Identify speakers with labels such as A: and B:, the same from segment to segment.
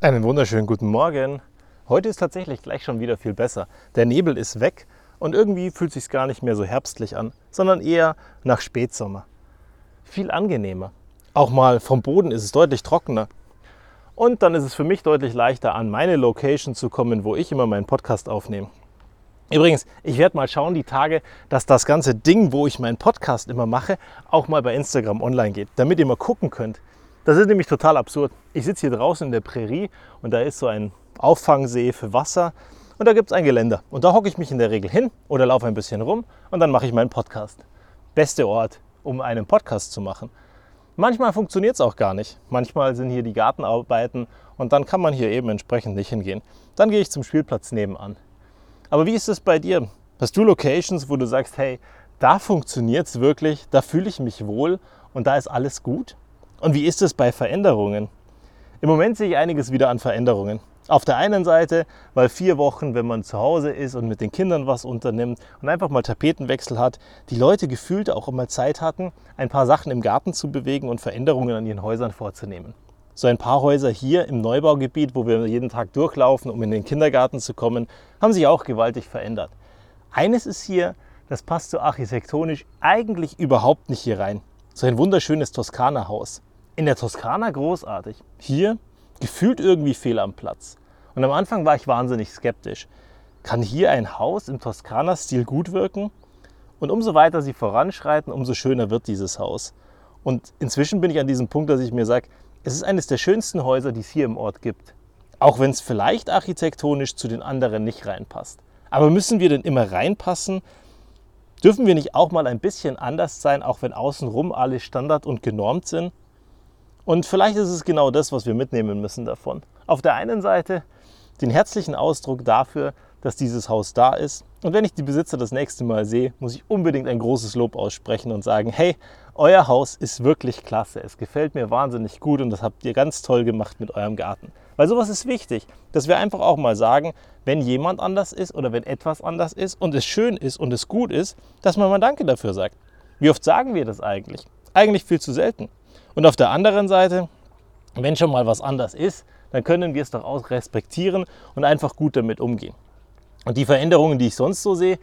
A: Einen wunderschönen guten Morgen. Heute ist tatsächlich gleich schon wieder viel besser. Der Nebel ist weg und irgendwie fühlt sich gar nicht mehr so herbstlich an, sondern eher nach Spätsommer. Viel angenehmer. Auch mal vom Boden ist es deutlich trockener. Und dann ist es für mich deutlich leichter, an meine Location zu kommen, wo ich immer meinen Podcast aufnehme. Übrigens, ich werde mal schauen die Tage, dass das ganze Ding, wo ich meinen Podcast immer mache, auch mal bei Instagram online geht, damit ihr mal gucken könnt, das ist nämlich total absurd. Ich sitze hier draußen in der Prärie und da ist so ein Auffangsee für Wasser und da gibt es ein Geländer. Und da hocke ich mich in der Regel hin oder laufe ein bisschen rum und dann mache ich meinen Podcast. Beste Ort, um einen Podcast zu machen. Manchmal funktioniert es auch gar nicht. Manchmal sind hier die Gartenarbeiten und dann kann man hier eben entsprechend nicht hingehen. Dann gehe ich zum Spielplatz nebenan. Aber wie ist es bei dir? Hast du Locations, wo du sagst, hey, da funktioniert es wirklich, da fühle ich mich wohl und da ist alles gut? Und wie ist es bei Veränderungen? Im Moment sehe ich einiges wieder an Veränderungen. Auf der einen Seite, weil vier Wochen, wenn man zu Hause ist und mit den Kindern was unternimmt und einfach mal Tapetenwechsel hat, die Leute gefühlt auch immer Zeit hatten, ein paar Sachen im Garten zu bewegen und Veränderungen an ihren Häusern vorzunehmen. So ein paar Häuser hier im Neubaugebiet, wo wir jeden Tag durchlaufen, um in den Kindergarten zu kommen, haben sich auch gewaltig verändert. Eines ist hier, das passt so architektonisch eigentlich überhaupt nicht hier rein. So ein wunderschönes Toskana-Haus in der Toskana großartig. Hier gefühlt irgendwie fehl am Platz. Und am Anfang war ich wahnsinnig skeptisch. Kann hier ein Haus im Toskana-Stil gut wirken? Und umso weiter sie voranschreiten, umso schöner wird dieses Haus. Und inzwischen bin ich an diesem Punkt, dass ich mir sage, es ist eines der schönsten Häuser, die es hier im Ort gibt. Auch wenn es vielleicht architektonisch zu den anderen nicht reinpasst. Aber müssen wir denn immer reinpassen? Dürfen wir nicht auch mal ein bisschen anders sein, auch wenn außenrum alle Standard und genormt sind? Und vielleicht ist es genau das, was wir mitnehmen müssen davon. Auf der einen Seite den herzlichen Ausdruck dafür, dass dieses Haus da ist. Und wenn ich die Besitzer das nächste Mal sehe, muss ich unbedingt ein großes Lob aussprechen und sagen, hey, euer Haus ist wirklich klasse. Es gefällt mir wahnsinnig gut und das habt ihr ganz toll gemacht mit eurem Garten. Weil sowas ist wichtig, dass wir einfach auch mal sagen, wenn jemand anders ist oder wenn etwas anders ist und es schön ist und es gut ist, dass man mal Danke dafür sagt. Wie oft sagen wir das eigentlich? Eigentlich viel zu selten. Und auf der anderen Seite, wenn schon mal was anders ist, dann können wir es doch auch respektieren und einfach gut damit umgehen. Und die Veränderungen, die ich sonst so sehe,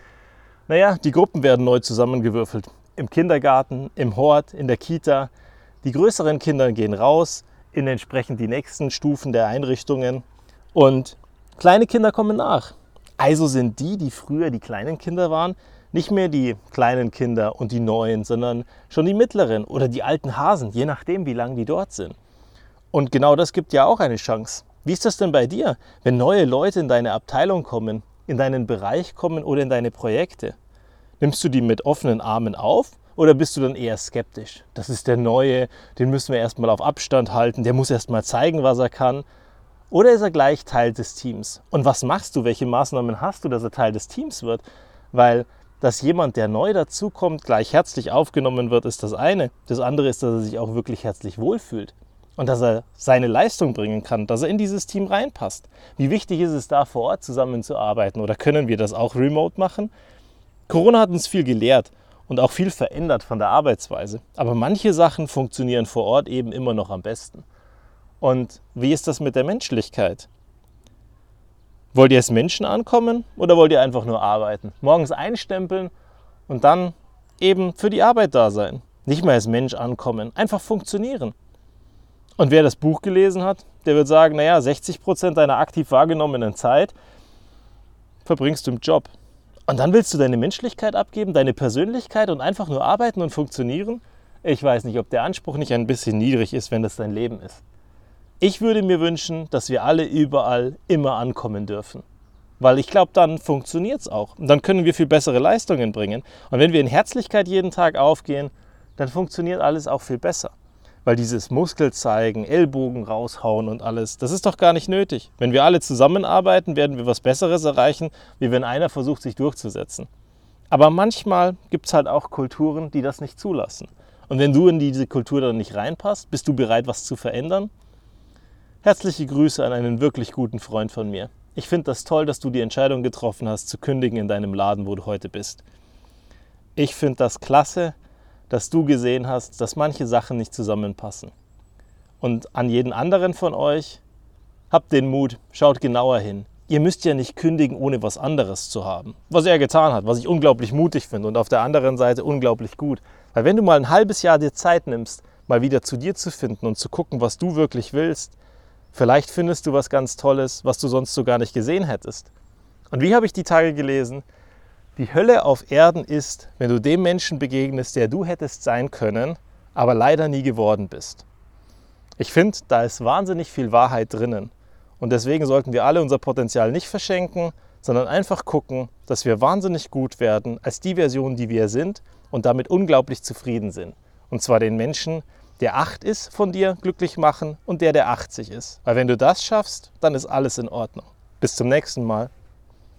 A: naja, die Gruppen werden neu zusammengewürfelt. Im Kindergarten, im Hort, in der Kita. Die größeren Kinder gehen raus in entsprechend die nächsten Stufen der Einrichtungen und kleine Kinder kommen nach. Also sind die, die früher die kleinen Kinder waren, nicht mehr die kleinen Kinder und die neuen, sondern schon die mittleren oder die alten Hasen, je nachdem, wie lange die dort sind. Und genau das gibt ja auch eine Chance. Wie ist das denn bei dir, wenn neue Leute in deine Abteilung kommen, in deinen Bereich kommen oder in deine Projekte? Nimmst du die mit offenen Armen auf oder bist du dann eher skeptisch? Das ist der Neue, den müssen wir erstmal auf Abstand halten, der muss erstmal zeigen, was er kann. Oder ist er gleich Teil des Teams? Und was machst du? Welche Maßnahmen hast du, dass er Teil des Teams wird? Weil dass jemand, der neu dazukommt, gleich herzlich aufgenommen wird, ist das eine. Das andere ist, dass er sich auch wirklich herzlich wohlfühlt und dass er seine Leistung bringen kann, dass er in dieses Team reinpasst. Wie wichtig ist es da vor Ort zusammenzuarbeiten oder können wir das auch remote machen? Corona hat uns viel gelehrt und auch viel verändert von der Arbeitsweise. Aber manche Sachen funktionieren vor Ort eben immer noch am besten. Und wie ist das mit der Menschlichkeit? Wollt ihr als Menschen ankommen oder wollt ihr einfach nur arbeiten? Morgens einstempeln und dann eben für die Arbeit da sein. Nicht mehr als Mensch ankommen, einfach funktionieren. Und wer das Buch gelesen hat, der wird sagen, naja, 60 Prozent deiner aktiv wahrgenommenen Zeit verbringst du im Job. Und dann willst du deine Menschlichkeit abgeben, deine Persönlichkeit und einfach nur arbeiten und funktionieren? Ich weiß nicht, ob der Anspruch nicht ein bisschen niedrig ist, wenn das dein Leben ist. Ich würde mir wünschen, dass wir alle überall immer ankommen dürfen. Weil ich glaube, dann funktioniert es auch. Und dann können wir viel bessere Leistungen bringen. Und wenn wir in Herzlichkeit jeden Tag aufgehen, dann funktioniert alles auch viel besser. Weil dieses Muskel zeigen, Ellbogen raushauen und alles, das ist doch gar nicht nötig. Wenn wir alle zusammenarbeiten, werden wir was Besseres erreichen, wie wenn einer versucht, sich durchzusetzen. Aber manchmal gibt es halt auch Kulturen, die das nicht zulassen. Und wenn du in diese Kultur dann nicht reinpasst, bist du bereit, was zu verändern? Herzliche Grüße an einen wirklich guten Freund von mir. Ich finde das toll, dass du die Entscheidung getroffen hast, zu kündigen in deinem Laden, wo du heute bist. Ich finde das klasse, dass du gesehen hast, dass manche Sachen nicht zusammenpassen. Und an jeden anderen von euch, Habt den Mut, schaut genauer hin. Ihr müsst ja nicht kündigen, ohne was anderes zu haben. Was er getan hat, was ich unglaublich mutig finde und auf der anderen Seite unglaublich gut. Weil wenn du mal ein halbes Jahr dir Zeit nimmst, mal wieder zu dir zu finden und zu gucken, was du wirklich willst, vielleicht findest du was ganz Tolles, was du sonst so gar nicht gesehen hättest. Und wie habe ich die Tage gelesen? Die Hölle auf Erden ist, wenn du dem Menschen begegnest, der du hättest sein können, aber leider nie geworden bist. Ich finde, da ist wahnsinnig viel Wahrheit drinnen. Und deswegen sollten wir alle unser Potenzial nicht verschenken, sondern einfach gucken, dass wir wahnsinnig gut werden als die Version, die wir sind und damit unglaublich zufrieden sind. Und zwar den Menschen, der 8 ist, von dir glücklich machen und der, der 80 ist. Weil wenn du das schaffst, dann ist alles in Ordnung. Bis zum nächsten Mal.